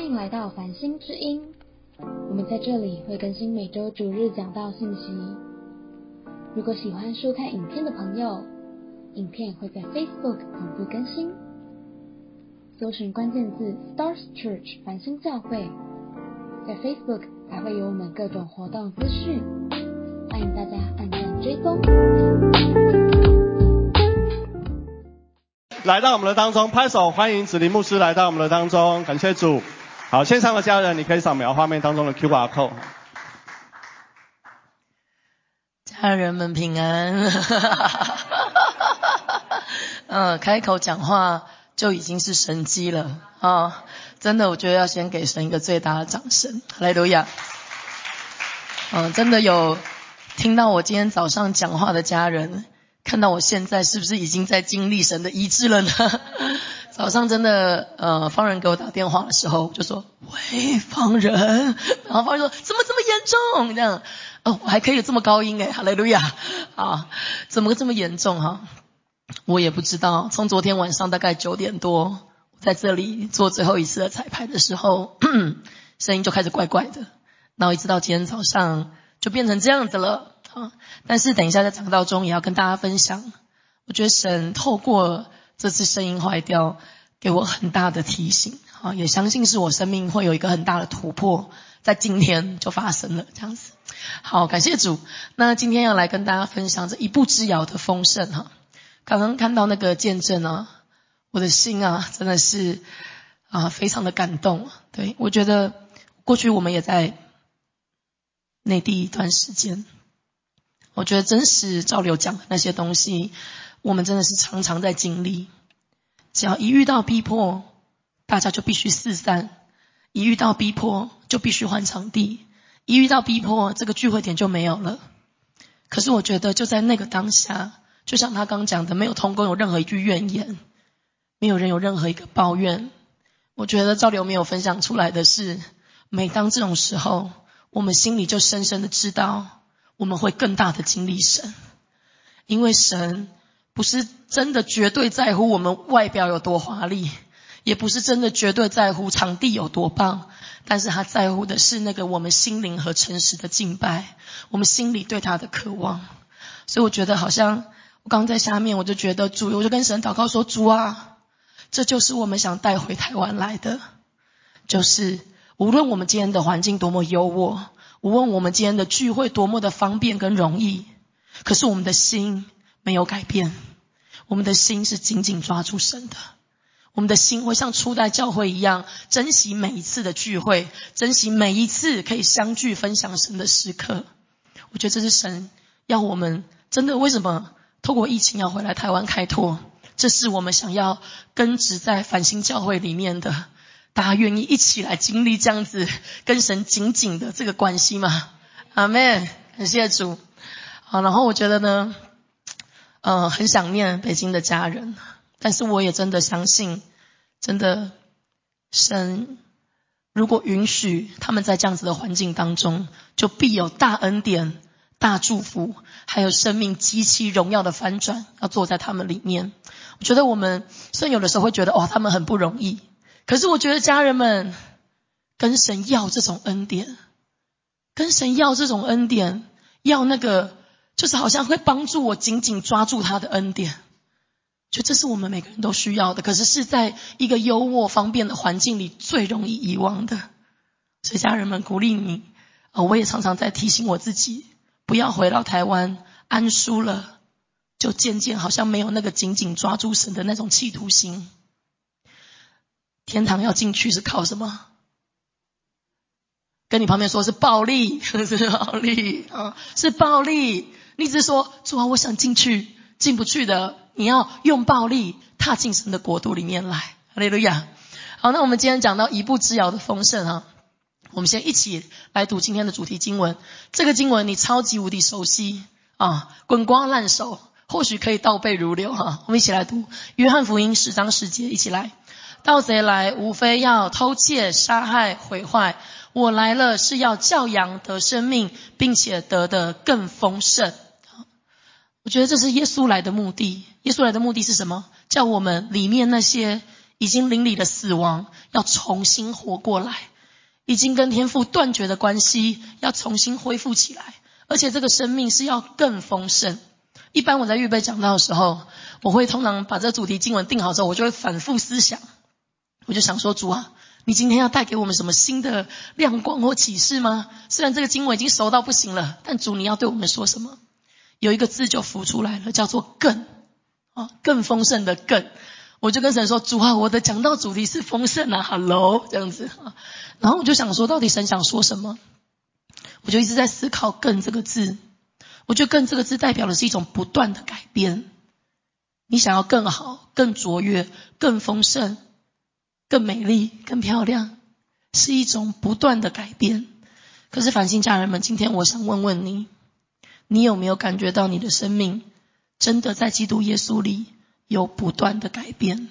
欢迎来到繁星之音，我们在这里会更新每周主日讲道信息。如果喜欢收看影片的朋友，影片会在 Facebook 同步更新，搜寻关键字 Stars Church 繁星教会，在 Facebook 还会有我们各种活动资讯，欢迎大家按赞追踪。来到我们的当中，拍手欢迎子林牧师来到我们的当中，感谢主。好，线上的家人，你可以扫描画面当中的 QR code。家人们平安。嗯，开口讲话就已经是神机了啊！真的，我觉得要先给神一个最大的掌声。来，路亚。嗯，真的有听到我今天早上讲话的家人。看到我现在是不是已经在经历神的医治了呢？早上真的，呃，方人给我打电话的时候，就说：“喂，方人。”然后方人说：“怎么这么严重？这样，哦，我还可以有这么高音哎，哈利路亚啊！怎么这么严重哈？我也不知道。从昨天晚上大概九点多，在这里做最后一次的彩排的时候，声音就开始怪怪的，然后一直到今天早上就变成这样子了。”啊！但是等一下在讲道中也要跟大家分享，我觉得神透过这次声音坏掉，给我很大的提醒啊！也相信是我生命会有一个很大的突破，在今天就发生了这样子。好，感谢主。那今天要来跟大家分享这一步之遥的丰盛哈。刚刚看到那个见证啊，我的心啊真的是啊非常的感动。对我觉得过去我们也在内地一段时间。我觉得真实赵流讲的那些东西，我们真的是常常在经历。只要一遇到逼迫，大家就必须四散；一遇到逼迫，就必须换场地；一遇到逼迫，这个聚会点就没有了。可是我觉得就在那个当下，就像他刚讲的，没有通工有任何一句怨言，没有人有任何一个抱怨。我觉得赵流没有分享出来的是，每当这种时候，我们心里就深深的知道。我们会更大的经历神，因为神不是真的绝对在乎我们外表有多华丽，也不是真的绝对在乎场地有多棒，但是他在乎的是那个我们心灵和诚实的敬拜，我们心里对他的渴望。所以我觉得好像我刚在下面，我就觉得主，我就跟神祷告说：主啊，这就是我们想带回台湾来的，就是无论我们今天的环境多么优渥。无论我们今天的聚会多么的方便跟容易，可是我们的心没有改变。我们的心是紧紧抓住神的。我们的心会像初代教会一样，珍惜每一次的聚会，珍惜每一次可以相聚分享神的时刻。我觉得这是神要我们真的为什么透过疫情要回来台湾开拓？这是我们想要根植在繁星教会里面的。大家愿意一起来经历这样子跟神紧紧的这个关系吗？阿门，感谢主。好，然后我觉得呢，呃，很想念北京的家人，但是我也真的相信，真的神如果允许他们在这样子的环境当中，就必有大恩典、大祝福，还有生命极其荣耀的翻转要坐在他们里面。我觉得我们虽然有的时候会觉得，哇，他们很不容易。可是我觉得家人们跟神要这种恩典，跟神要这种恩典，要那个就是好像会帮助我紧紧抓住他的恩典，就这是我们每个人都需要的。可是是在一个优渥方便的环境里最容易遗忘的。所以家人们鼓励你啊，我也常常在提醒我自己，不要回到台湾安舒了，就渐渐好像没有那个紧紧抓住神的那种企图心。天堂要进去是靠什么？跟你旁边说是暴力，是暴力啊，是暴力。你只是说主啊，我想进去，进不去的。你要用暴力踏进神的国度里面来。哈利路亚。好，那我们今天讲到一步之遥的丰盛啊，我们先一起来读今天的主题经文。这个经文你超级无敌熟悉啊，滚瓜烂熟，或许可以倒背如流哈。我们一起来读约翰福音十章十节，一起来。盗贼来，无非要偷窃、杀害、毁坏。我来了，是要教养得生命，并且得的更丰盛。我觉得这是耶稣来的目的。耶稣来的目的是什么？叫我们里面那些已经邻里的死亡，要重新活过来；已经跟天父断绝的关系，要重新恢复起来。而且这个生命是要更丰盛。一般我在预备讲到的时候，我会通常把这主题经文定好之后，我就会反复思想。我就想说，主啊，你今天要带给我们什么新的亮光或启示吗？虽然这个经文已经熟到不行了，但主你要对我们说什么？有一个字就浮出来了，叫做“更”啊，更丰盛的“更”。我就跟神说：“主啊，我的讲道主题是丰盛啊，Hello，这样子啊。”然后我就想说，到底神想说什么？我就一直在思考“更”这个字。我觉得“更”这个字代表的是一种不断的改变。你想要更好、更卓越、更丰盛、更美丽、更漂亮，是一种不断的改变。可是，繁星家人们，今天我想问问你：你有没有感觉到你的生命真的在基督耶稣里？有不断的改变，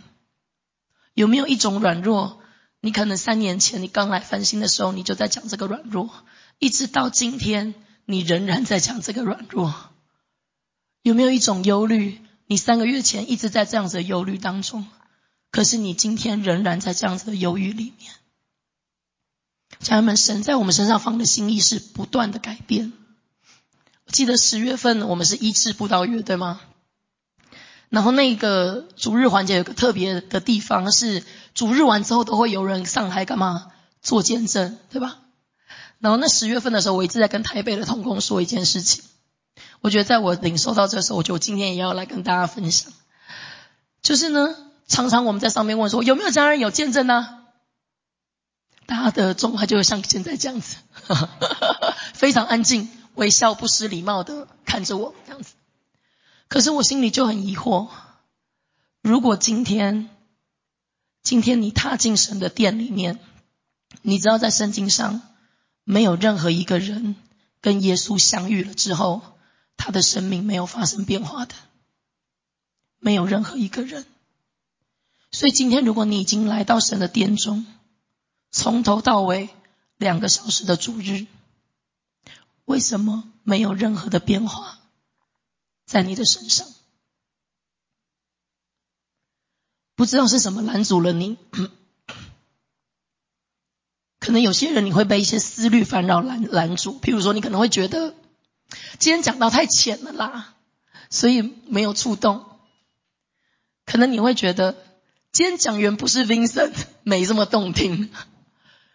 有没有一种软弱？你可能三年前你刚来翻新的时候，你就在讲这个软弱，一直到今天，你仍然在讲这个软弱。有没有一种忧虑？你三个月前一直在这样子的忧虑当中，可是你今天仍然在这样子的忧郁里面。家人们，神在我们身上放的心意是不断的改变。记得十月份我们是一次布道月，对吗？然后那个主日环节有个特别的地方是主日完之后都会有人上台干嘛做见证，对吧？然后那十月份的时候，我一直在跟台北的同工说一件事情。我觉得在我领受到这时候，我觉得我今天也要来跟大家分享。就是呢，常常我们在上面问说有没有家人有见证呢？大家的状态就会像现在这样子，非常安静，微笑不失礼貌的看着我这样子。可是我心里就很疑惑，如果今天，今天你踏进神的殿里面，你知道在圣经上没有任何一个人跟耶稣相遇了之后，他的生命没有发生变化的，没有任何一个人。所以今天如果你已经来到神的殿中，从头到尾两个小时的主日，为什么没有任何的变化？在你的身上，不知道是什么拦阻了你。可能有些人你会被一些思虑烦扰拦拦住，譬如说你可能会觉得今天讲到太浅了啦，所以没有触动。可能你会觉得今天讲员不是 Vincent，没这么动听。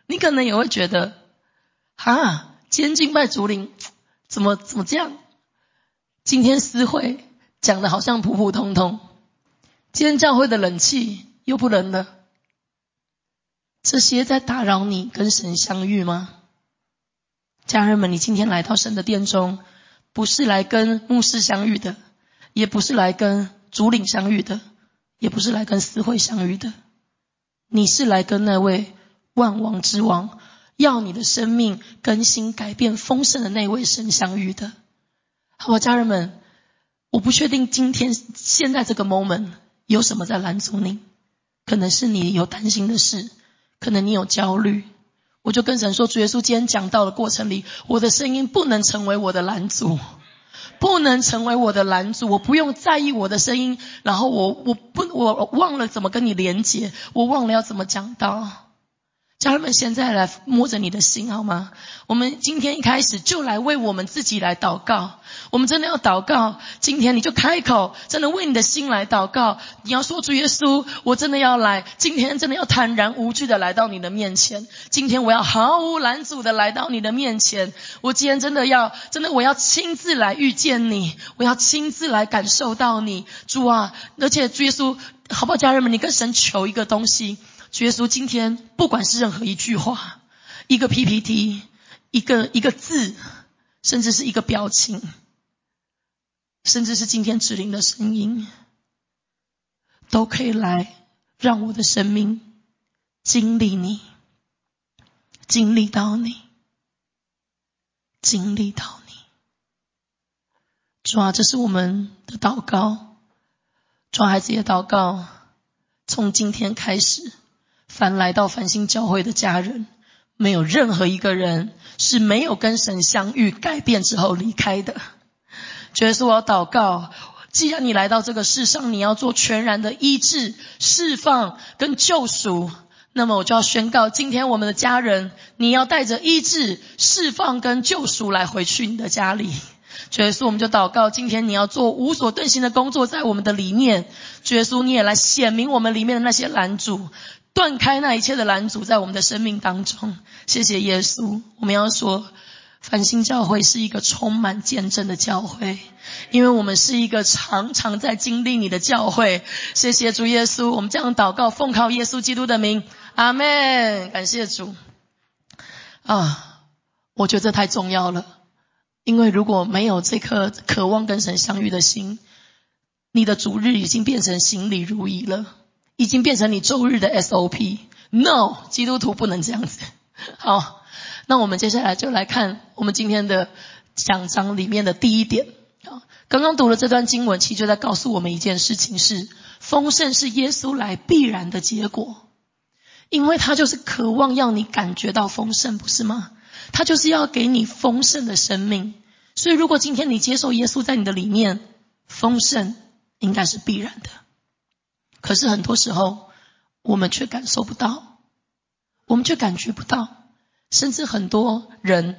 你可能也会觉得，哈，今天敬拜竹林怎么怎么这样？今天私会讲的好像普普通通，今天教会的冷气又不冷了，这些在打扰你跟神相遇吗？家人们，你今天来到神的殿中，不是来跟牧师相遇的，也不是来跟主领相遇的，也不是来跟私会相遇的，你是来跟那位万王之王，要你的生命更新、改变、丰盛的那位神相遇的。好，家人们，我不确定今天现在这个 moment 有什么在拦阻你，可能是你有担心的事，可能你有焦虑。我就跟神说，主耶稣今天讲到的过程里，我的声音不能成为我的拦阻，不能成为我的拦阻。我不用在意我的声音，然后我我不我忘了怎么跟你连接，我忘了要怎么讲到。家人们，现在来摸着你的心好吗？我们今天一开始就来为我们自己来祷告。我们真的要祷告。今天你就开口，真的为你的心来祷告。你要说主耶稣，我真的要来。今天真的要坦然无惧的来到你的面前。今天我要毫无拦阻的来到你的面前。我今天真的要，真的我要亲自来遇见你。我要亲自来感受到你，主啊！而且主耶稣，好不好？家人们，你跟神求一个东西。耶稣今天，不管是任何一句话、一个 PPT、一个一个字，甚至是一个表情，甚至是今天指令的声音，都可以来让我的生命经历你，经历到你，经历到你。主啊，这是我们的祷告，主孩子也祷告，从今天开始。凡来到繁星教会的家人，没有任何一个人是没有跟神相遇、改变之后离开的。觉得是我要祷告，既然你来到这个世上，你要做全然的医治、释放跟救赎，那么我就要宣告，今天我们的家人，你要带着医治、释放跟救赎来回去你的家里。耶稣，我们就祷告，今天你要做无所遁形的工作在我们的里面。耶稣，你也来显明我们里面的那些拦阻，断开那一切的拦阻在我们的生命当中。谢谢耶稣，我们要说。繁星教会是一个充满见证的教会，因为我们是一个常常在经历你的教会。谢谢主耶稣，我们这样祷告，奉靠耶稣基督的名，阿门。感谢主。啊，我觉得这太重要了，因为如果没有这颗渴望跟神相遇的心，你的主日已经变成行礼如仪了，已经变成你周日的 SOP。No，基督徒不能这样子。好。那我们接下来就来看我们今天的讲章里面的第一点啊。刚刚读了这段经文，其实就在告诉我们一件事情：是丰盛是耶稣来必然的结果，因为他就是渴望要你感觉到丰盛，不是吗？他就是要给你丰盛的生命。所以，如果今天你接受耶稣在你的里面，丰盛应该是必然的。可是很多时候，我们却感受不到，我们却感觉不到。甚至很多人，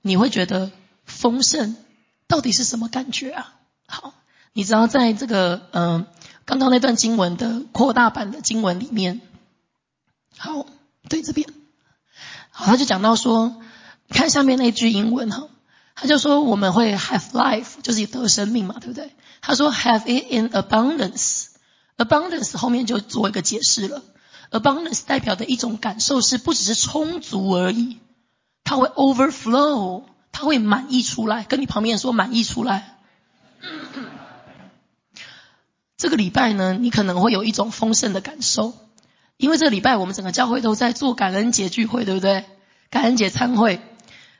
你会觉得丰盛到底是什么感觉啊？好，你知道在这个嗯刚刚那段经文的扩大版的经文里面，好，对这边，好，他就讲到说，看下面那句英文哈，他就说我们会 have life，就是得生命嘛，对不对？他说 have it in abundance Abundance 后面就做一个解释了。Abundance 代表的一种感受是，不只是充足而已，它会 overflow，它会满溢出来。跟你旁边说满溢出来。这个礼拜呢，你可能会有一种丰盛的感受，因为这个礼拜我们整个教会都在做感恩节聚会，对不对？感恩节餐会，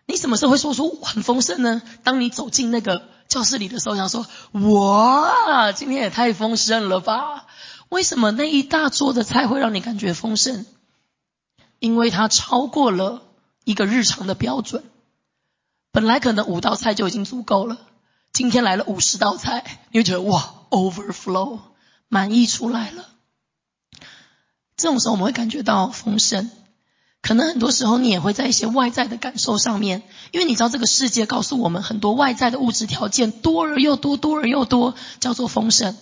你什么时候会说出很丰盛呢？当你走进那个教室里的时候，想说：哇，今天也太丰盛了吧！为什么那一大桌的菜会让你感觉丰盛？因为它超过了一个日常的标准。本来可能五道菜就已经足够了，今天来了五十道菜，你会觉得哇，overflow，满意出来了。这种时候我们会感觉到丰盛。可能很多时候你也会在一些外在的感受上面，因为你知道这个世界告诉我们很多外在的物质条件多而又多，多而又多，叫做丰盛。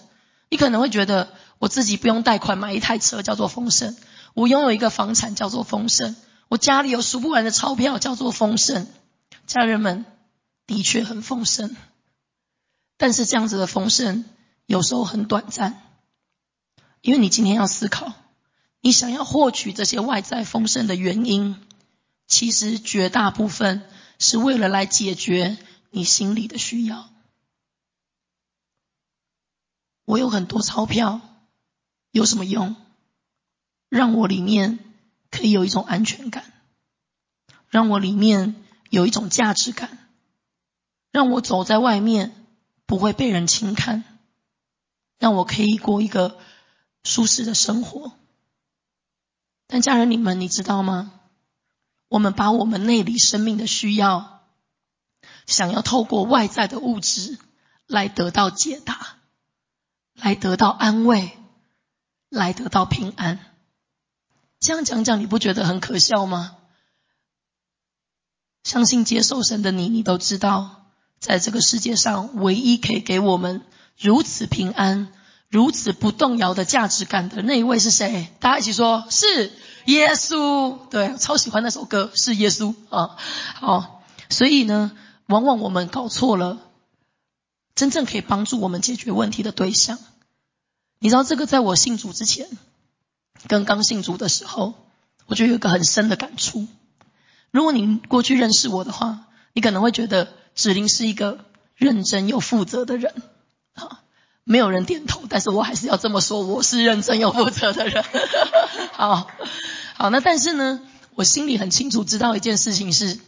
你可能会觉得。我自己不用贷款买一台车叫做丰盛，我拥有一个房产叫做丰盛，我家里有数不完的钞票叫做丰盛。家人们的确很丰盛，但是这样子的丰盛有时候很短暂，因为你今天要思考，你想要获取这些外在丰盛的原因，其实绝大部分是为了来解决你心里的需要。我有很多钞票。有什么用？让我里面可以有一种安全感，让我里面有一种价值感，让我走在外面不会被人轻看，让我可以过一个舒适的生活。但家人你们，你知道吗？我们把我们内里生命的需要，想要透过外在的物质来得到解答，来得到安慰。来得到平安，这样讲讲你不觉得很可笑吗？相信接受神的你，你都知道，在这个世界上唯一可以给我们如此平安、如此不动摇的价值感的那一位是谁？大家一起说，是耶稣。对，超喜欢那首歌，是耶稣啊。好，所以呢，往往我们搞错了真正可以帮助我们解决问题的对象。你知道这个，在我信主之前，跟刚信主的时候，我就有一个很深的感触。如果你过去认识我的话，你可能会觉得芷玲是一个认真又负责的人。啊，没有人点头，但是我还是要这么说，我是认真又负责的人。好，好，那但是呢，我心里很清楚知道一件事情是，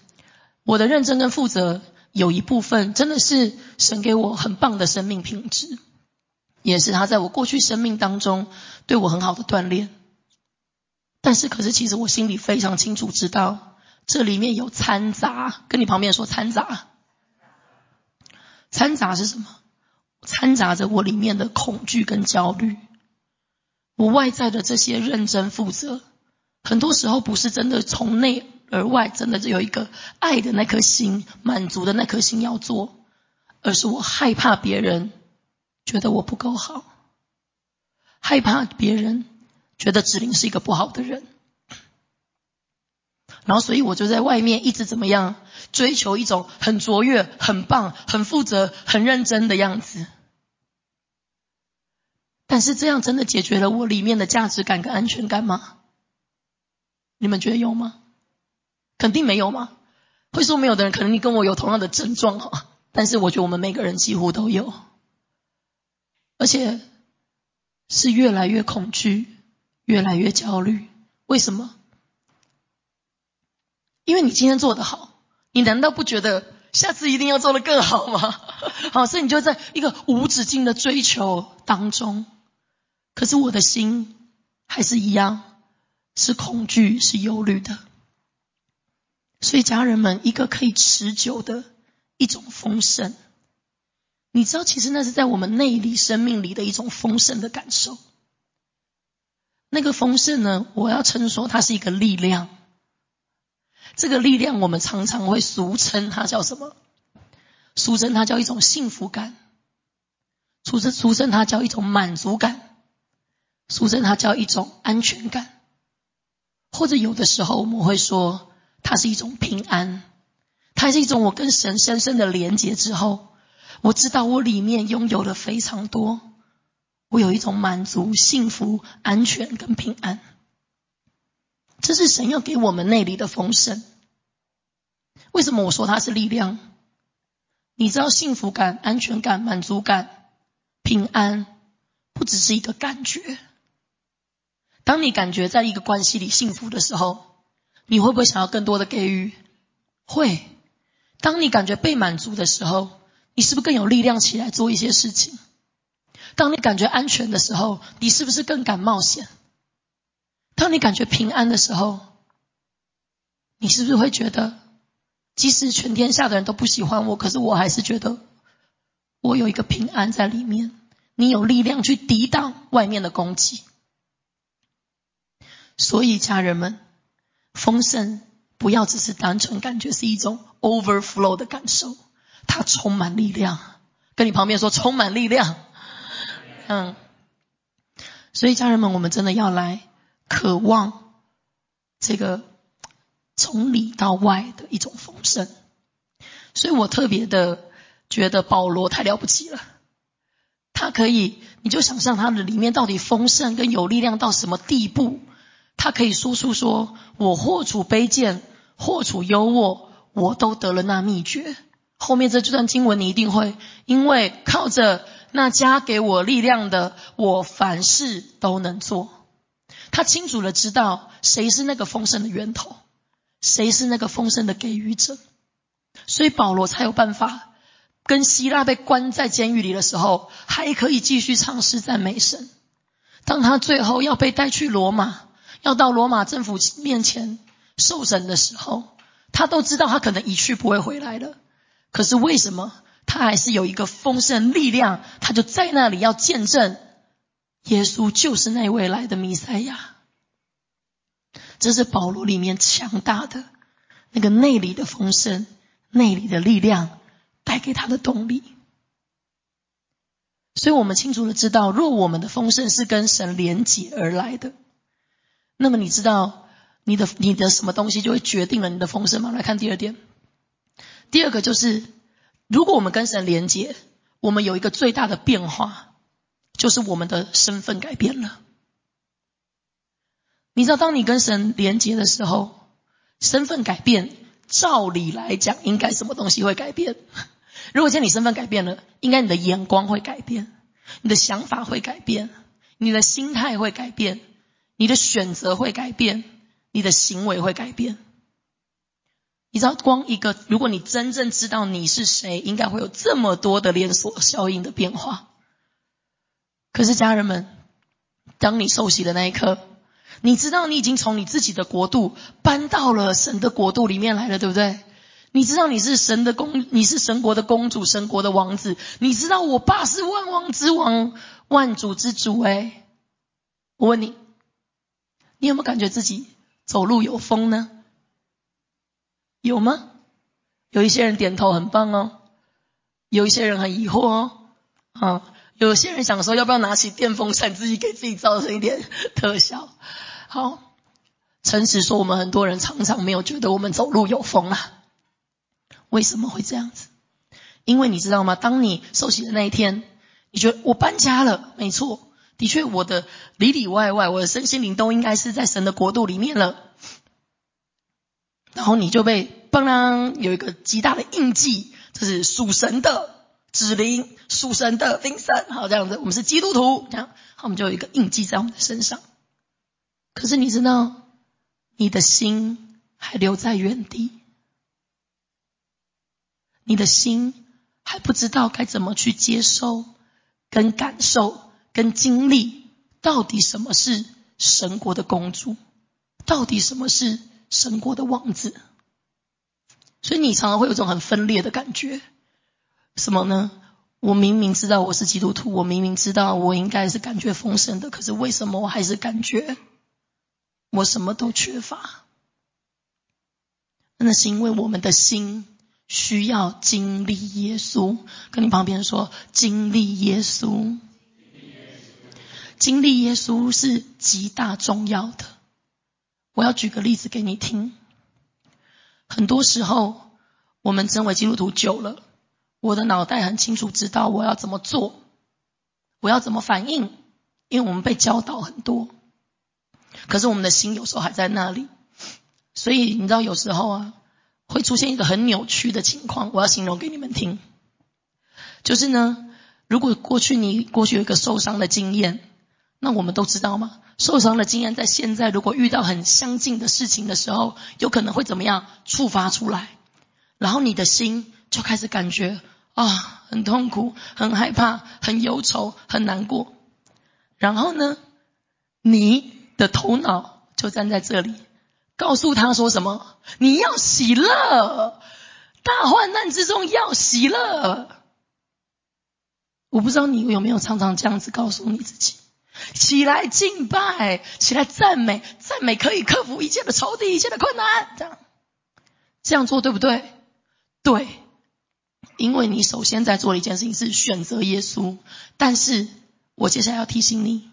我的认真跟负责有一部分真的是神给我很棒的生命品质。也是他在我过去生命当中对我很好的锻炼，但是可是其实我心里非常清楚知道这里面有掺杂，跟你旁边说掺杂，掺杂是什么？掺杂着我里面的恐惧跟焦虑。我外在的这些认真负责，很多时候不是真的从内而外，真的有一个爱的那颗心、满足的那颗心要做，而是我害怕别人觉得我不够好，害怕别人觉得子玲是一个不好的人。然后，所以我就在外面一直怎么样追求一种很卓越、很棒、很负责、很认真的样子。但是这样真的解决了我里面的价值感跟安全感吗？你们觉得有吗？肯定没有吗？会说没有的人，可能你跟我有同样的症状哈。但是我觉得我们每个人几乎都有，而且是越来越恐惧，越来越焦虑。为什么？因为你今天做得好，你难道不觉得下次一定要做得更好吗？好，所以你就在一个无止境的追求当中。可是我的心还是一样，是恐惧，是忧虑的。所以家人们，一个可以持久的一种丰盛，你知道，其实那是在我们内里生命里的一种丰盛的感受。那个丰盛呢，我要称说它是一个力量。这个力量，我们常常会俗称它叫什么？俗称它叫一种幸福感，俗称俗称它叫一种满足感，俗称它叫一种安全感，或者有的时候我们会说它是一种平安，它是一种我跟神深深的连接之后，我知道我里面拥有了非常多，我有一种满足、幸福、安全跟平安。这是神要给我们内里的丰盛。为什么我说它是力量？你知道，幸福感、安全感、满足感、平安，不只是一个感觉。当你感觉在一个关系里幸福的时候，你会不会想要更多的给予？会。当你感觉被满足的时候，你是不是更有力量起来做一些事情？当你感觉安全的时候，你是不是更敢冒险？当你感觉平安的时候，你是不是会觉得，即使全天下的人都不喜欢我，可是我还是觉得我有一个平安在里面。你有力量去抵挡外面的攻击。所以家人们，丰盛不要只是单纯感觉是一种 overflow 的感受，他充满力量。跟你旁边说，充满力量。嗯。所以家人们，我们真的要来。渴望这个从里到外的一种丰盛，所以我特别的觉得保罗太了不起了。他可以，你就想象他的里面到底丰盛跟有力量到什么地步？他可以说出说：“我或处卑贱，或处优渥，我都得了那秘诀。”后面这这段经文你一定会，因为靠着那加给我力量的，我凡事都能做。他清楚的知道谁是那个丰盛的源头，谁是那个丰盛的给予者，所以保罗才有办法跟希腊被关在监狱里的时候，还可以继续尝试赞美神。当他最后要被带去罗马，要到罗马政府面前受审的时候，他都知道他可能一去不会回来了。可是为什么他还是有一个丰盛力量？他就在那里要见证。耶稣就是那位来的弥赛亚，这是保罗里面强大的那个内里的丰盛、内里的力量带给他的动力。所以我们清楚的知道，若我们的丰盛是跟神连结而来的，那么你知道你的你的什么东西就会决定了你的丰盛吗？来看第二点，第二个就是，如果我们跟神连接，我们有一个最大的变化。就是我们的身份改变了。你知道，当你跟神连接的时候，身份改变，照理来讲，应该什么东西会改变？如果今天你身份改变了，应该你的眼光会改变，你的想法会改变，你的心态会改变，你的选择会改变，你的行为会改变。你知道，光一个，如果你真正知道你是谁，应该会有这么多的连锁效应的变化。可是家人们，当你受洗的那一刻，你知道你已经从你自己的国度搬到了神的国度里面来了，对不对？你知道你是神的公，你是神国的公主，神国的王子。你知道我爸是万王之王，万主之主。哎，我问你，你有没有感觉自己走路有风呢？有吗？有一些人点头，很棒哦。有一些人很疑惑哦。啊，有些人想说，要不要拿起电风扇，自己给自己造成一点特效？好，诚实说，我们很多人常常没有觉得我们走路有风啊。为什么会这样子？因为你知道吗？当你受洗的那一天，你觉得我搬家了，没错，的确，我的里里外外，我的身心灵都应该是在神的国度里面了。然后你就被嘣啷有一个极大的印记，这是属神的指灵，属神的灵神，好这样子，我们是基督徒，这样，我们就有一个印记在我们的身上。可是你知道，你的心还留在原地，你的心还不知道该怎么去接受、跟感受、跟经历，到底什么是神国的公主，到底什么是神国的王子。所以你常常会有种很分裂的感觉，什么呢？我明明知道我是基督徒，我明明知道我应该是感觉丰盛的，可是为什么我还是感觉？我什么都缺乏，那是因为我们的心需要经历耶稣。跟你旁边说，经历耶稣，经历耶稣是极大重要的。我要举个例子给你听。很多时候，我们成为基督徒久了，我的脑袋很清楚知道我要怎么做，我要怎么反应，因为我们被教导很多。可是我们的心有时候还在那里，所以你知道有时候啊，会出现一个很扭曲的情况。我要形容给你们听，就是呢，如果过去你过去有一个受伤的经验，那我们都知道吗？受伤的经验在现在如果遇到很相近的事情的时候，有可能会怎么样触发出来？然后你的心就开始感觉啊，很痛苦、很害怕、很忧愁、很难过。然后呢，你。的头脑就站在这里，告诉他说什么？你要喜乐，大患难之中要喜乐。我不知道你有没有常常这样子告诉你自己：起来敬拜，起来赞美，赞美可以克服一切的仇敌，一切的困难。这样这样做对不对？对，因为你首先在做的一件事情是选择耶稣。但是我接下来要提醒你。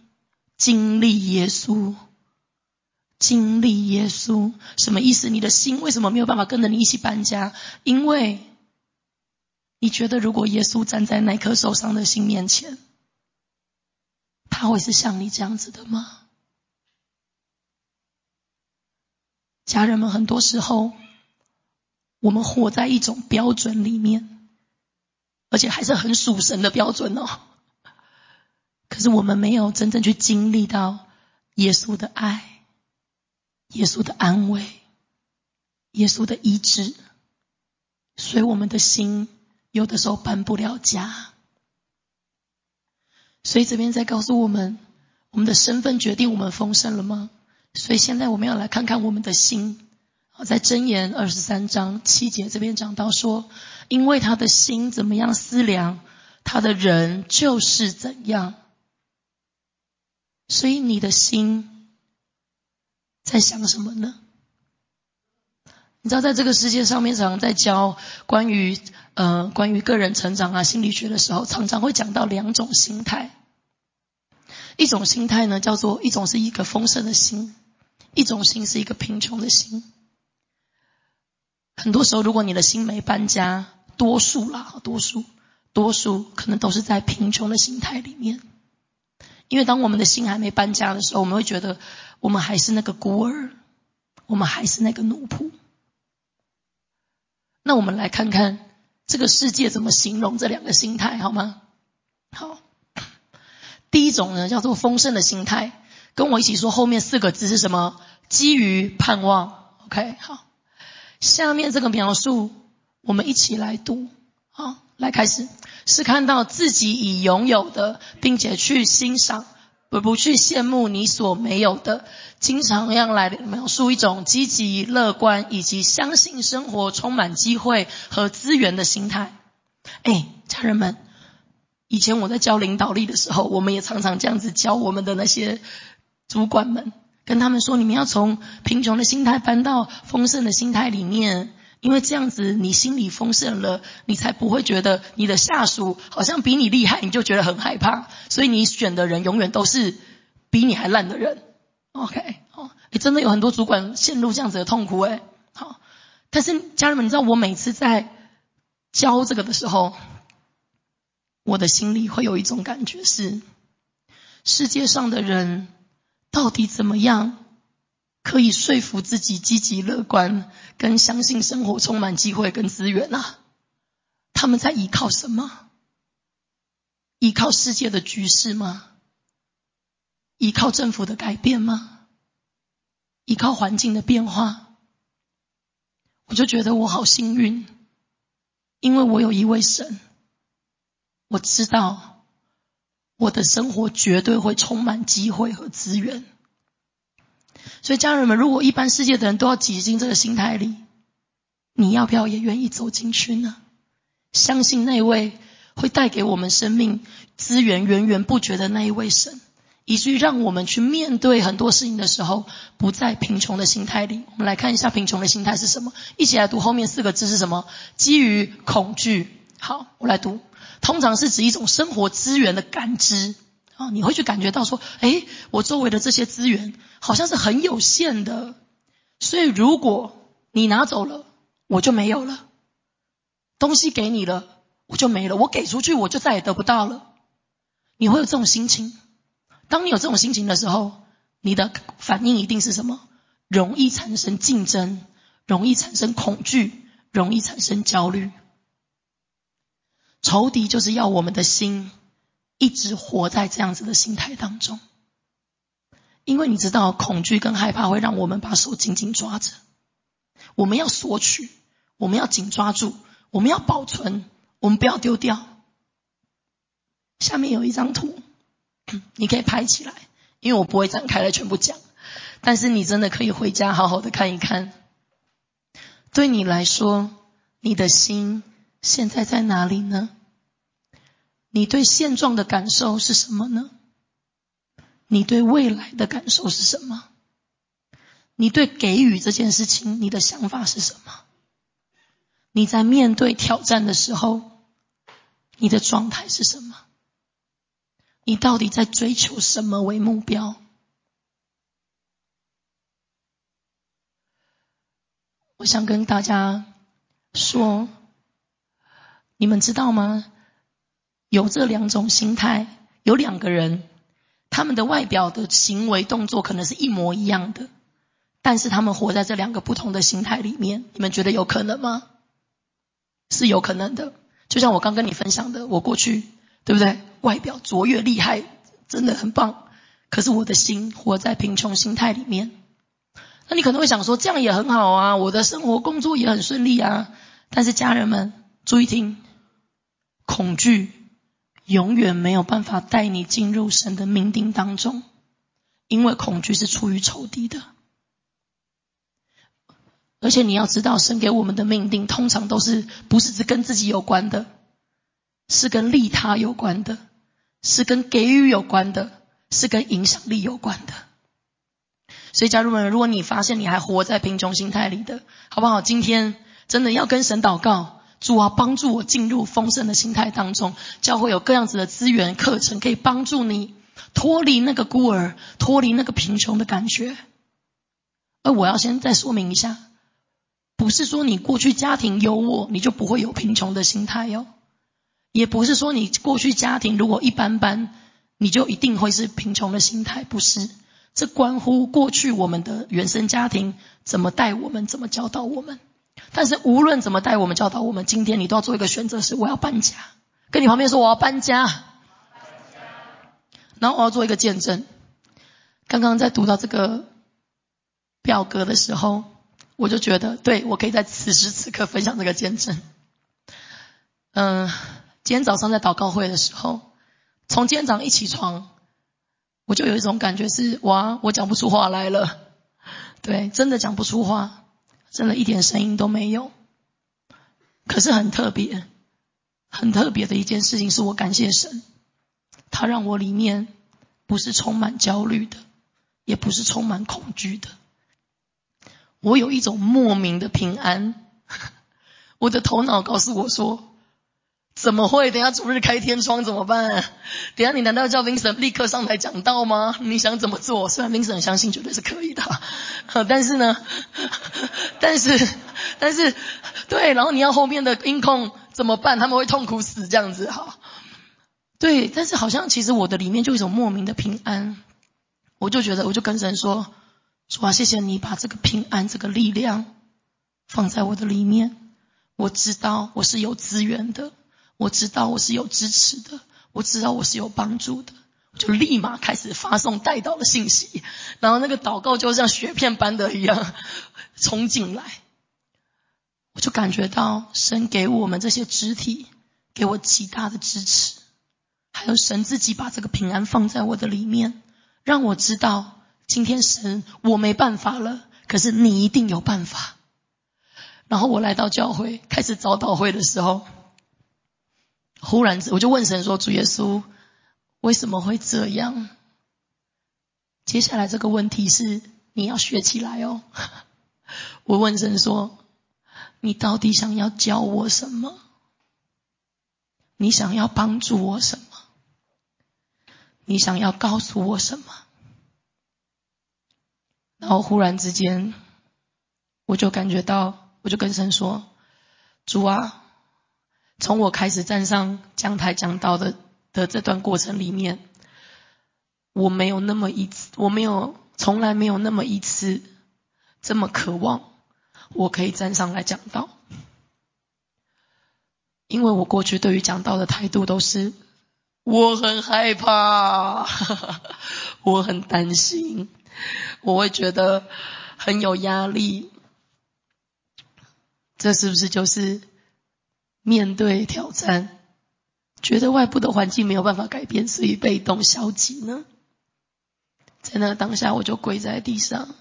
经历耶稣，经历耶稣，什么意思？你的心为什么没有办法跟着你一起搬家？因为你觉得，如果耶稣站在那颗受伤的心面前，他会是像你这样子的吗？家人们，很多时候我们活在一种标准里面，而且还是很属神的标准哦。可是我们没有真正去经历到耶稣的爱、耶稣的安慰、耶稣的医治，所以我们的心有的时候搬不了家。所以这边在告诉我们，我们的身份决定我们丰盛了吗？所以现在我们要来看看我们的心。在箴言二十三章七节这边讲到说，因为他的心怎么样思量，他的人就是怎样。所以你的心在想什么呢？你知道，在这个世界上面，常常在教关于呃关于个人成长啊心理学的时候，常常会讲到两种心态。一种心态呢，叫做一种是一个丰盛的心，一种心是一个贫穷的心。很多时候，如果你的心没搬家，多数啦，多数多数可能都是在贫穷的心态里面。因为当我们的心还没搬家的时候，我们会觉得我们还是那个孤儿，我们还是那个奴仆。那我们来看看这个世界怎么形容这两个心态，好吗？好，第一种呢叫做丰盛的心态，跟我一起说后面四个字是什么？基于盼望。OK，好，下面这个描述我们一起来读，好，来开始。是看到自己已拥有的，并且去欣赏而不去羡慕你所没有的，经常要来描述一种积极乐观以及相信生活充满机会和资源的心态。哎，家人们，以前我在教领导力的时候，我们也常常这样子教我们的那些主管们，跟他们说：你们要从贫穷的心态搬到丰盛的心态里面。因为这样子，你心里丰盛了，你才不会觉得你的下属好像比你厉害，你就觉得很害怕。所以你选的人永远都是比你还烂的人。OK，哦，你真的有很多主管陷入这样子的痛苦诶。好，但是家人们，你知道我每次在教这个的时候，我的心里会有一种感觉是：世界上的人到底怎么样？可以说服自己积极乐观，跟相信生活充满机会跟资源啊？他们在依靠什么？依靠世界的局势吗？依靠政府的改变吗？依靠环境的变化？我就觉得我好幸运，因为我有一位神，我知道我的生活绝对会充满机会和资源。所以家人们，如果一般世界的人都要挤进这个心态里，你要不要也愿意走进去呢？相信那位会带给我们生命资源源源不绝的那一位神，以至于让我们去面对很多事情的时候，不在贫穷的心态里。我们来看一下贫穷的心态是什么？一起来读后面四个字是什么？基于恐惧。好，我来读。通常是指一种生活资源的感知。啊，你会去感觉到说，哎，我周围的这些资源好像是很有限的，所以如果你拿走了，我就没有了；东西给你了，我就没了；我给出去，我就再也得不到了。你会有这种心情？当你有这种心情的时候，你的反应一定是什么？容易产生竞争，容易产生恐惧，容易产生焦虑。仇敌就是要我们的心。一直活在这样子的心态当中，因为你知道，恐惧跟害怕会让我们把手紧紧抓着。我们要索取，我们要紧抓住，我们要保存，我们不要丢掉。下面有一张图，你可以拍起来，因为我不会展开来全部讲，但是你真的可以回家好好的看一看。对你来说，你的心现在在哪里呢？你对现状的感受是什么呢？你对未来的感受是什么？你对给予这件事情，你的想法是什么？你在面对挑战的时候，你的状态是什么？你到底在追求什么为目标？我想跟大家说，你们知道吗？有这两种心态，有两个人，他们的外表的行为动作可能是一模一样的，但是他们活在这两个不同的心态里面。你们觉得有可能吗？是有可能的。就像我刚跟你分享的，我过去对不对？外表卓越厉害，真的很棒。可是我的心活在贫穷心态里面。那你可能会想说，这样也很好啊，我的生活工作也很顺利啊。但是家人们注意听，恐惧。永远没有办法带你进入神的命定当中，因为恐惧是出于仇敌的。而且你要知道，神给我们的命定通常都是不是只跟自己有关的，是跟利他有关的，是跟给予有关的，是跟影响力有关的。所以，家人们，如果你发现你还活在贫穷心态里的，好不好？今天真的要跟神祷告。主啊，帮助我进入丰盛的心态当中，教会有各样子的资源课程，可以帮助你脱离那个孤儿，脱离那个贫穷的感觉。而我要先再说明一下，不是说你过去家庭有我，你就不会有贫穷的心态哟；也不是说你过去家庭如果一般般，你就一定会是贫穷的心态。不是，这关乎过去我们的原生家庭怎么带我们，怎么教导我们。但是无论怎么带我们教导我们，今天你都要做一个选择，是我要搬家。跟你旁边说我要搬家，然后我要做一个见证。刚刚在读到这个表格的时候，我就觉得，对我可以在此时此刻分享这个见证。嗯，今天早上在祷告会的时候，从今天早上一起床，我就有一种感觉是哇，我讲不出话来了，对，真的讲不出话，真的一点声音都没有。可是很特别，很特别的一件事情是我感谢神，他让我里面不是充满焦虑的，也不是充满恐惧的，我有一种莫名的平安。我的头脑告诉我说。怎么会？等下主日开天窗怎么办？等下你难道叫 Vincent 立刻上台讲道吗？你想怎么做？虽然 Vincent 相信绝对是可以的，但是呢，但是但是对，然后你要后面的音控怎么办？他们会痛苦死这样子哈。对，但是好像其实我的里面就一种莫名的平安，我就觉得我就跟神说说啊，谢谢你把这个平安这个力量放在我的里面，我知道我是有资源的。我知道我是有支持的，我知道我是有帮助的，我就立马开始发送带到的信息，然后那个祷告就像雪片般的一样 冲进来，我就感觉到神给我们这些肢体给我极大的支持，还有神自己把这个平安放在我的里面，让我知道今天神我没办法了，可是你一定有办法。然后我来到教会开始早祷会的时候。忽然，我就问神说：“主耶稣，为什么会这样？”接下来这个问题是你要学起来哦。我问神说：“你到底想要教我什么？你想要帮助我什么？你想要告诉我什么？”然后忽然之间，我就感觉到，我就跟神说：“主啊。”从我开始站上讲台讲道的的这段过程里面，我没有那么一次，我没有从来没有那么一次这么渴望我可以站上来讲道，因为我过去对于讲道的态度都是我很害怕，我很担心，我会觉得很有压力，这是不是就是？面对挑战，觉得外部的环境没有办法改变，所以被动消极呢？在那当下，我就跪在地上，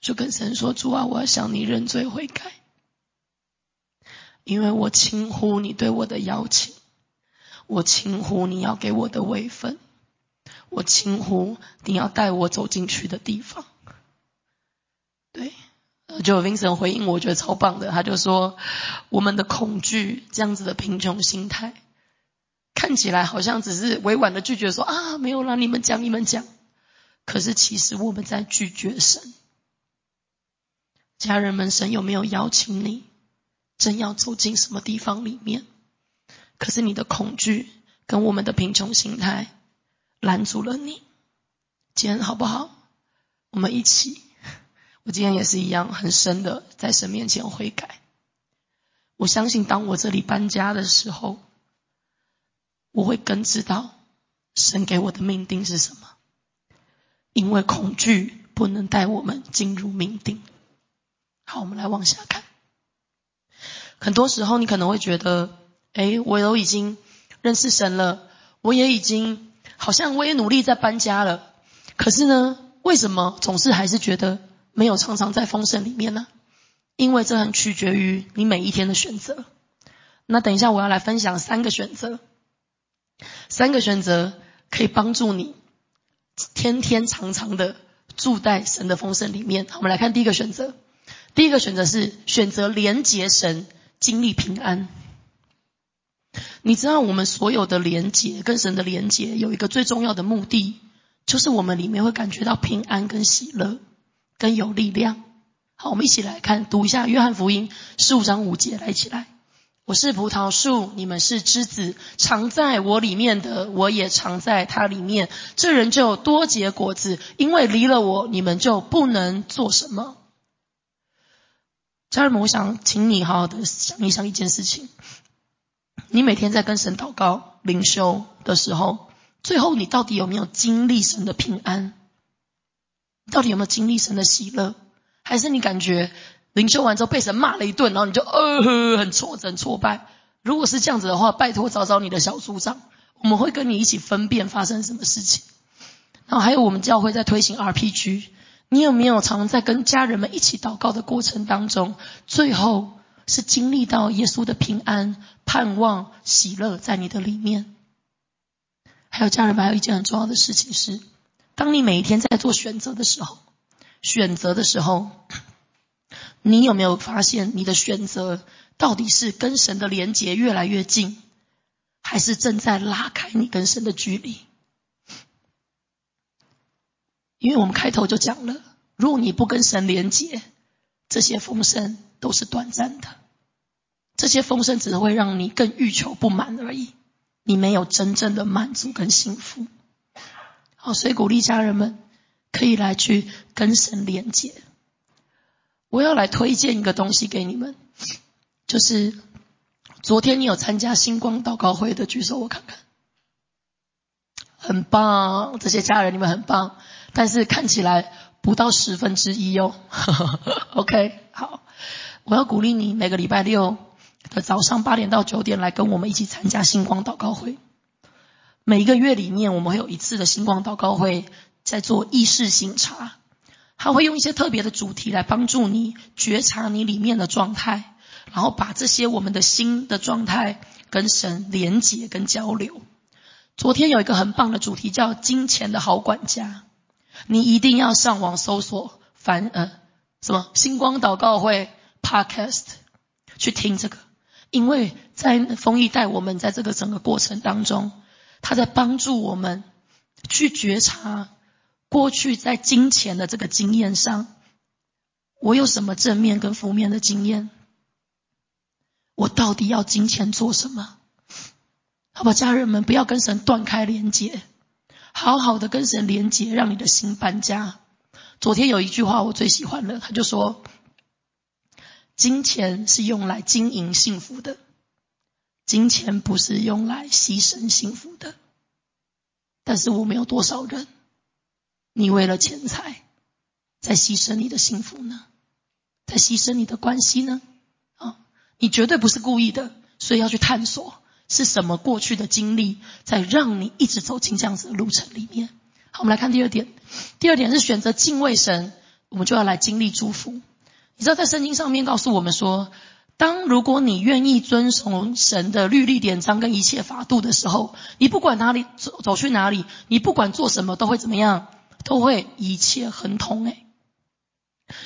就跟神说：“主啊，我要向你认罪悔改，因为我轻忽你对我的邀请，我轻忽你要给我的位分，我轻忽你要带我走进去的地方。”对。就 Vincent 回应，我觉得超棒的。他就说，我们的恐惧这样子的贫穷心态，看起来好像只是委婉的拒绝说啊，没有啦，你们讲，你们讲。可是其实我们在拒绝神。家人们，神有没有邀请你，正要走进什么地方里面？可是你的恐惧跟我们的贫穷心态拦住了你。今天好不好？我们一起。我今天也是一样，很深的在神面前悔改。我相信，当我这里搬家的时候，我会更知道神给我的命定是什么。因为恐惧不能带我们进入命定。好，我们来往下看。很多时候，你可能会觉得，哎，我都已经认识神了，我也已经好像我也努力在搬家了，可是呢，为什么总是还是觉得？没有常常在丰盛里面呢，因为这很取决于你每一天的选择。那等一下我要来分享三个选择，三个选择可以帮助你天天常常的住在神的丰盛里面。我们来看第一个选择，第一个选择是选择连结神，经历平安。你知道我们所有的连结跟神的连结有一个最重要的目的，就是我们里面会感觉到平安跟喜乐。更有力量。好，我们一起来看，读一下约翰福音十五章五节，来起来。我是葡萄树，你们是枝子，藏在我里面的，我也藏在它里面。这人就多结果子，因为离了我，你们就不能做什么。家人们，我想请你好好的想一想一件事情：你每天在跟神祷告、灵修的时候，最后你到底有没有经历神的平安？到底有没有经历神的喜乐？还是你感觉灵修完之后被神骂了一顿，然后你就呃很挫折、挫败？如果是这样子的话，拜托找找你的小组长，我们会跟你一起分辨发生什么事情。然后还有我们教会在推行 RPG，你有没有常在跟家人们一起祷告的过程当中，最后是经历到耶稣的平安、盼望、喜乐在你的里面？还有家人们，还有一件很重要的事情是，当你每一天在做选择的时候，选择的时候，你有没有发现你的选择到底是跟神的连结越来越近，还是正在拉开你跟神的距离？因为我们开头就讲了，如果你不跟神连结，这些丰盛都是短暂的，这些丰盛只会让你更欲求不满而已，你没有真正的满足跟幸福。好，所以鼓励家人们可以来去跟神连接。我要来推荐一个东西给你们，就是昨天你有参加星光祷告会的，举手我看看，很棒，这些家人你们很棒。但是看起来不到十分之一哦。OK，好，我要鼓励你每个礼拜六的早上八点到九点来跟我们一起参加星光祷告会。每一个月里面我们会有一次的星光祷告会，在做意识醒察，他会用一些特别的主题来帮助你觉察你里面的状态，然后把这些我们的心的状态跟神连结跟交流。昨天有一个很棒的主题叫金钱的好管家。你一定要上网搜索凡呃什么星光祷告会 Podcast 去听这个，因为在丰益带我们在这个整个过程当中，他在帮助我们去觉察过去在金钱的这个经验上，我有什么正面跟负面的经验，我到底要金钱做什么？好吧，家人们不要跟神断开连接。好好的跟神连接，让你的心搬家。昨天有一句话我最喜欢了，他就说：“金钱是用来经营幸福的，金钱不是用来牺牲幸福的。”但是我们有多少人，你为了钱财在牺牲你的幸福呢？在牺牲你的关系呢？啊，你绝对不是故意的，所以要去探索。是什么过去的经历在让你一直走进这样子的路程里面？好，我们来看第二点。第二点是选择敬畏神，我们就要来经历祝福。你知道在圣经上面告诉我们说，当如果你愿意遵从神的律例典章跟一切法度的时候，你不管哪里走走去哪里，你不管做什么都会怎么样，都会一切亨通。诶。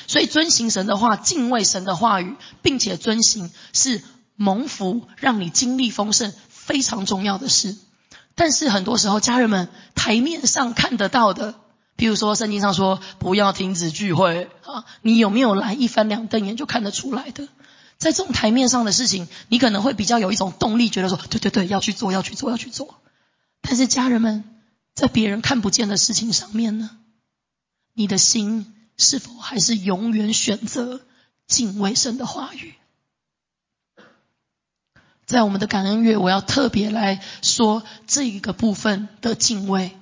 所以遵行神的话，敬畏神的话语，并且遵行是。蒙福让你经历丰盛，非常重要的事。但是很多时候，家人们台面上看得到的，比如说圣经上说不要停止聚会啊，你有没有来一翻两瞪眼就看得出来的？在这种台面上的事情，你可能会比较有一种动力，觉得说对对对，要去做，要去做，要去做。但是家人们在别人看不见的事情上面呢，你的心是否还是永远选择敬畏神的话语？在我们的感恩月，我要特别来说这一个部分的敬畏。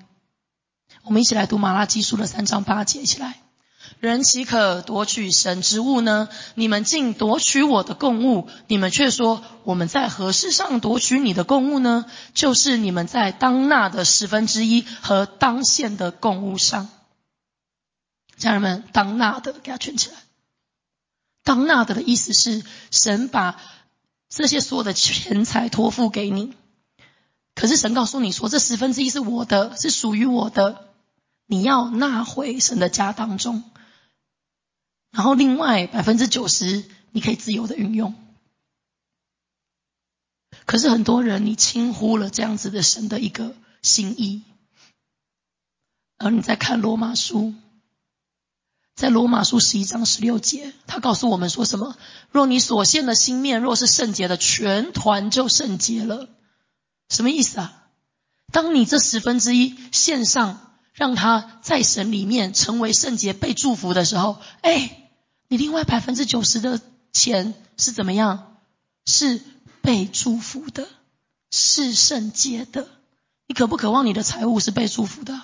我们一起来读马拉基书的三章八节，一起来。人岂可夺取神之物呢？你们竟夺取我的供物，你们却说我们在何事上夺取你的供物呢？就是你们在当纳的十分之一和当献的供物上。家人们，当纳的给它圈起来。当纳的的意思是神把。这些所有的钱财托付给你，可是神告诉你说，这十分之一是我的，是属于我的，你要纳回神的家当中，然后另外百分之九十你可以自由的运用。可是很多人你轻忽了这样子的神的一个心意，而你在看罗马书。在罗马书十一章十六节，他告诉我们说什么？若你所献的心面若是圣洁的，全团就圣洁了。什么意思啊？当你这十分之一献上，让他在神里面成为圣洁、被祝福的时候，哎，你另外百分之九十的钱是怎么样？是被祝福的，是圣洁的。你渴不渴望你的财物是被祝福的？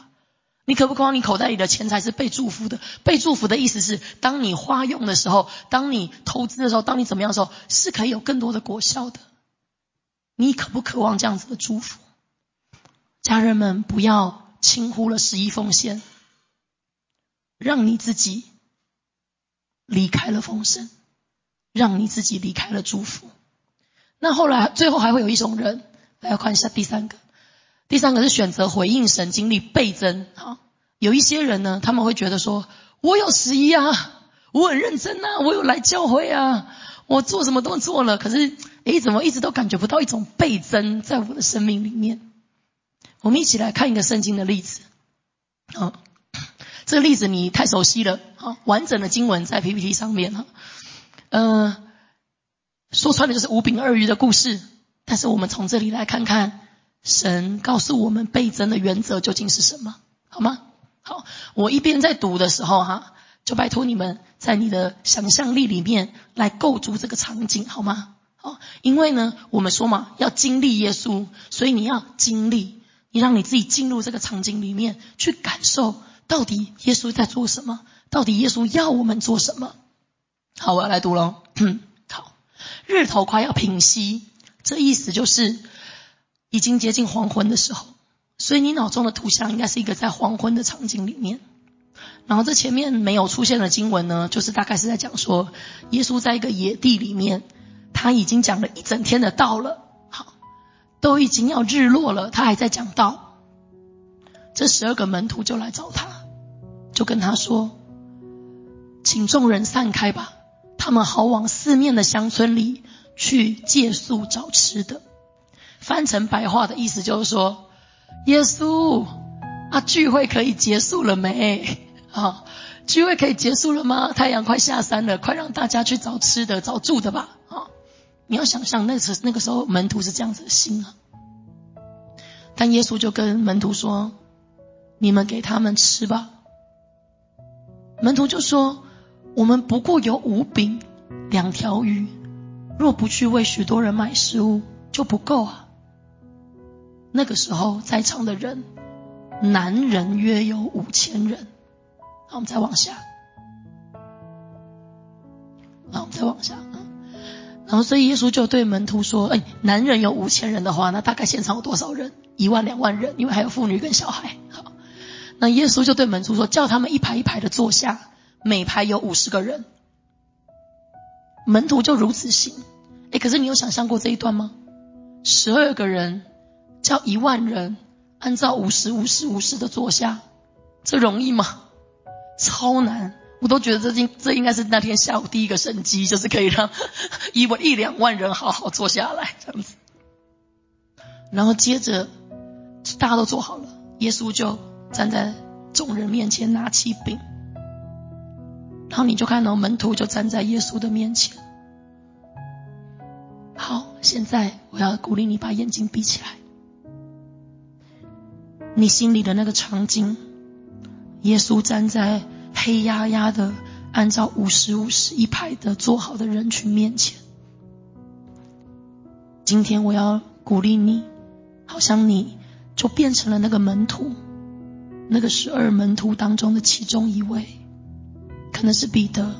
你可不渴望你口袋里的钱财是被祝福的？被祝福的意思是，当你花用的时候，当你投资的时候，当你怎么样的时候，是可以有更多的果效的。你可不渴望这样子的祝福？家人们，不要轻忽了十一奉献，让你自己离开了丰盛，让你自己离开了祝福。那后来最后还会有一种人，大家看一下第三个，第三个是选择回应神，经历倍增。好，有一些人呢，他们会觉得说，我有十一啊，我很认真啊，我有来教会啊，我做什么都做了，可是，诶，怎么一直都感觉不到一种倍增在我的生命里面？我们一起来看一个圣经的例子。这个例子你太熟悉了。好，完整的经文在 PPT 上面哈。嗯。说穿了就是五饼二鱼的故事，但是我们从这里来看看神告诉我们倍增的原则究竟是什么，好吗？好，我一边在读的时候哈，就拜托你们在你的想象力里面来构筑这个场景，好吗？好，因为呢，我们说嘛，要经历耶稣，所以你要经历，你让你自己进入这个场景里面去感受，到底耶稣在做什么，到底耶稣要我们做什么。好，我要来读喽。日头快要平息，这意思就是已经接近黄昏的时候，所以你脑中的图像应该是一个在黄昏的场景里面。然后这前面没有出现的经文呢，就是大概是在讲说，耶稣在一个野地里面，他已经讲了一整天的道了，好，都已经要日落了，他还在讲道。这十二个门徒就来找他，就跟他说：“请众人散开吧。”他们好往四面的乡村里去借宿找吃的。翻成白话的意思就是说，耶稣啊，聚会可以结束了没？啊，聚会可以结束了吗？太阳快下山了，快让大家去找吃的、找住的吧。啊，你要想象那时那个时候门徒是这样子的心啊。但耶稣就跟门徒说：“你们给他们吃吧。”门徒就说。我们不过有五饼两条鱼，若不去为许多人买食物，就不够啊。那个时候在场的人，男人约有五千人。好，我们再往下。好，我们再往下。然后，所以耶稣就对门徒说：“哎，男人有五千人的话，那大概现场有多少人？一万两万人，因为还有妇女跟小孩。好，那耶稣就对门徒说：叫他们一排一排的坐下。”每排有五十个人，门徒就如此行。哎，可是你有想象过这一段吗？十二个人叫一万人，按照五十、五十、五十的坐下，这容易吗？超难！我都觉得这应这应该是那天下午第一个神机，就是可以让 一万一两万人好好坐下来这样子。然后接着大家都坐好了，耶稣就站在众人面前，拿起饼。然后你就看到门徒就站在耶稣的面前。好，现在我要鼓励你把眼睛闭起来。你心里的那个场景，耶稣站在黑压压的，按照五十五十一排的坐好的人群面前。今天我要鼓励你，好像你就变成了那个门徒，那个十二门徒当中的其中一位。可能是彼得，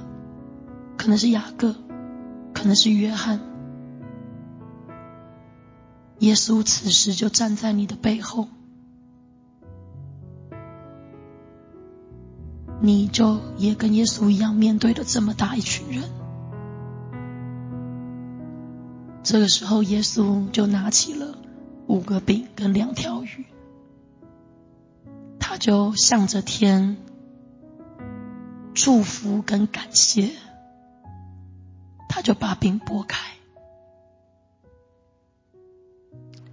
可能是雅各，可能是约翰。耶稣此时就站在你的背后，你就也跟耶稣一样面对了这么大一群人。这个时候，耶稣就拿起了五个饼跟两条鱼，就向着天。祝福跟感谢，他就把饼拨开，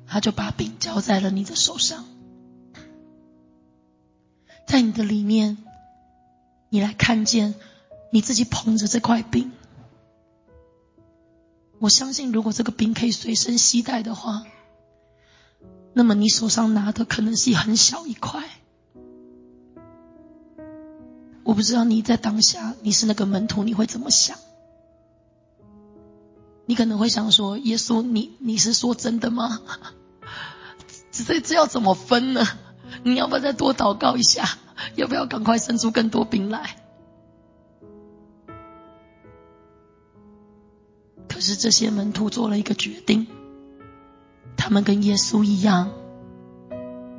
他就把饼交在了你的手上，在你的里面，你来看见你自己捧着这块饼。我相信，如果这个饼可以随身携带的话，那么你手上拿的可能是很小一块。我不知道你在当下你是那个门徒，你会怎么想？你可能会想说：“耶稣，你你是说真的吗？这这要怎么分呢？你要不要再多祷告一下？要不要赶快生出更多饼来？”可是这些门徒做了一个决定，他们跟耶稣一样，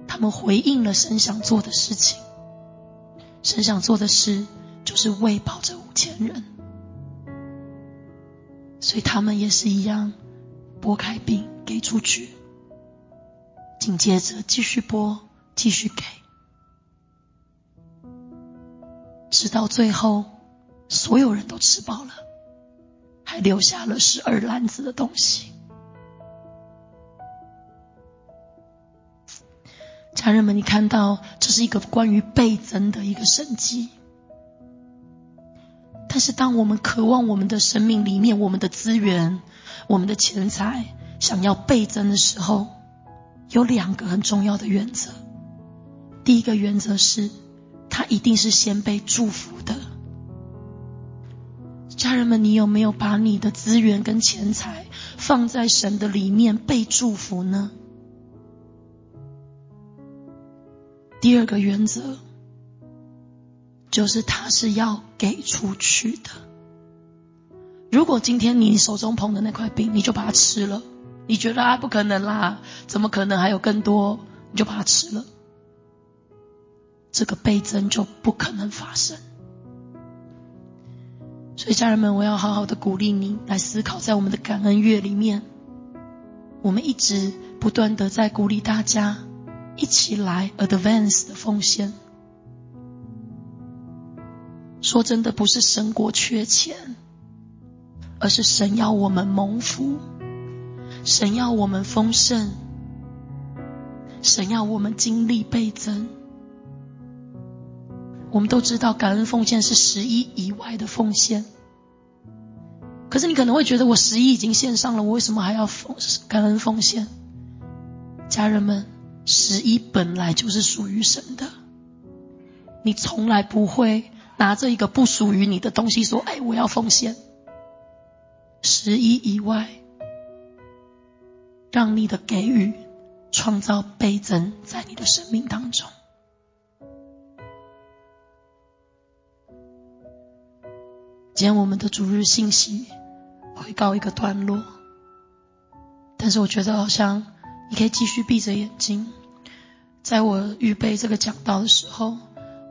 他们。们回应了神想做的事情。神想做的事就是喂饱这五千人，所以他们也是一样，拨开饼给出去，紧接着继续拨，继续给，直到最后所有人都吃饱了，还留下了十二篮子的东西。家人们，你看到这是一个关于倍增的一个神迹。但是，当我们渴望我们的生命里面、我们的资源、我们的钱财想要倍增的时候，有两个很重要的原则。第一个原则是，它一定是先被祝福的。家人们，你有没有把你的资源跟钱财放在神的里面被祝福呢？第二个原则就是，他是要给出去的。如果今天你手中捧的那块饼，你就把它吃了，你觉得啊不可能啦，怎么可能还有更多？你就把它吃了，这个倍增就不可能发生。所以家人们，我要好好的鼓励你来思考，在我们的感恩月里面，我们一直不断的在鼓励大家。一起来 advance 的奉献。说真的，不是神国缺钱，而是神要我们蒙福，神要我们丰盛，神要我们精力倍增。我们都知道，感恩奉献是十一以外的奉献。可是你可能会觉得，我十一已经献上了，我为什么还要奉感恩奉献？家人们。十一本来就是属于神的，你从来不会拿着一个不属于你的东西说：“哎，我要奉献。”十一以外，让你的给予创造倍增在你的生命当中。今天我们的主日信息会告一个段落，但是我觉得好像。你可以继续闭着眼睛，在我预备这个讲道的时候，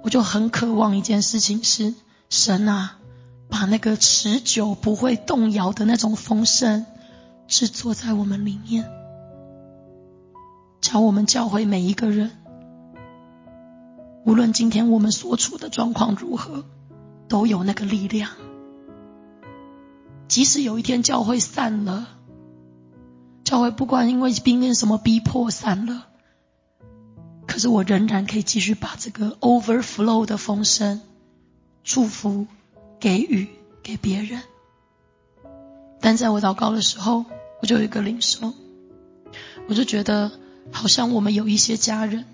我就很渴望一件事情是：神啊，把那个持久不会动摇的那种丰盛制作在我们里面，教我们教会每一个人，无论今天我们所处的状况如何，都有那个力量。即使有一天教会散了。教会不管因为兵变什么逼迫散了，可是我仍然可以继续把这个 overflow 的丰盛祝福给予给别人。但在我祷告的时候，我就有一个领受，我就觉得好像我们有一些家人，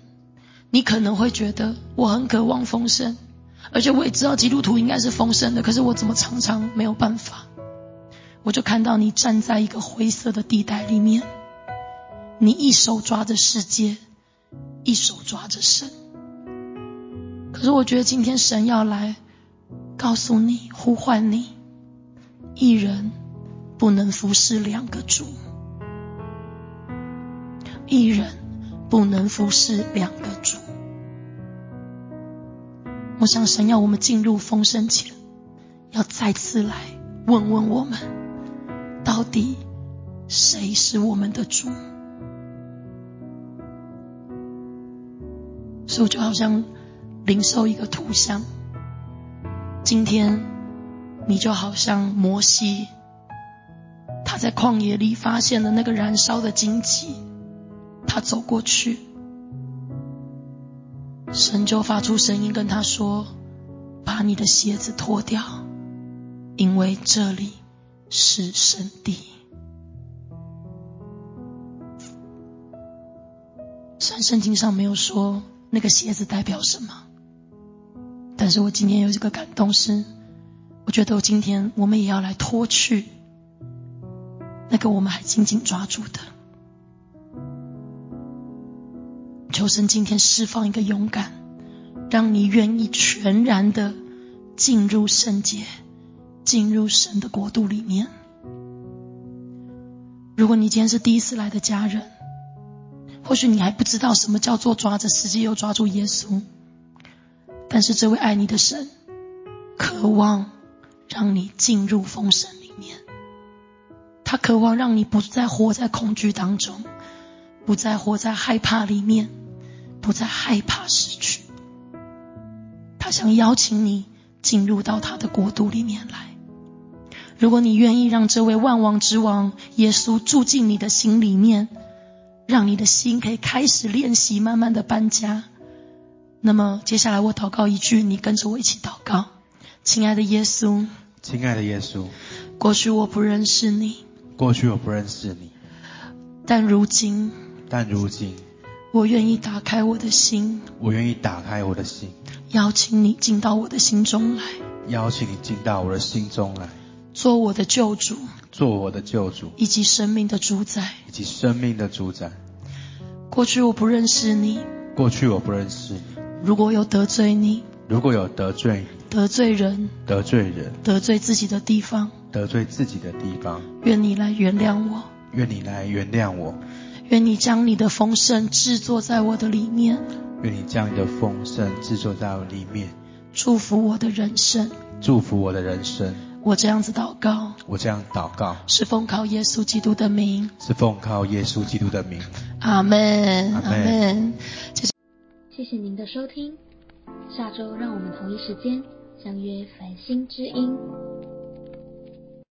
你可能会觉得我很渴望丰盛，而且我也知道基督徒应该是丰盛的，可是我怎么常常没有办法？我就看到你站在一个灰色的地带里面，你一手抓着世界，一手抓着神。可是我觉得今天神要来告诉你、呼唤你，一人不能服侍两个主，一人不能服侍两个主。我想神要我们进入丰盛前，要再次来问问我们。到底谁是我们的主？所以我就好像领受一个图像。今天你就好像摩西，他在旷野里发现了那个燃烧的荆棘，他走过去，神就发出声音跟他说：“把你的鞋子脱掉，因为这里。”是圣地。虽然圣经上没有说那个鞋子代表什么，但是我今天有一个感动是，我觉得我今天我们也要来脱去那个我们还紧紧抓住的。求神今天释放一个勇敢，让你愿意全然的进入圣洁。进入神的国度里面。如果你今天是第一次来的家人，或许你还不知道什么叫做抓着世界又抓住耶稣，但是这位爱你的神，渴望让你进入丰盛里面。他渴望让你不再活在恐惧当中，不再活在害怕里面，不再害怕失去。他想邀请你进入到他的国度里面来。如果你愿意让这位万王之王耶稣住进你的心里面，让你的心可以开始练习慢慢的搬家，那么接下来我祷告一句，你跟着我一起祷告。亲爱的耶稣，亲爱的耶稣，过去我不认识你，过去我不认识你，但如今，但如今我愿意打开我的心，我愿意打开我的心，邀请你进到我的心中来，邀请你进到我的心中来，做我的救主，做我的救主，以及生命的主宰。以及生命的主宰。过去我不认识你，过去我不认识你，如果有得罪你、如果有得罪你、得罪人、得罪人、得罪自己的地方，得罪自己的地方，愿你来原谅我，愿你来原谅我，愿你将你的丰盛制作在我的里面，愿你将你的丰盛制作在我里面，祝福我的人生。祝福我的人生。我这样子祷告，我这样祷告，是奉靠耶稣基督的名。是奉靠耶稣基督的名。阿门，阿门谢谢。谢谢您的收听，下周让我们同一时间相约繁星之音。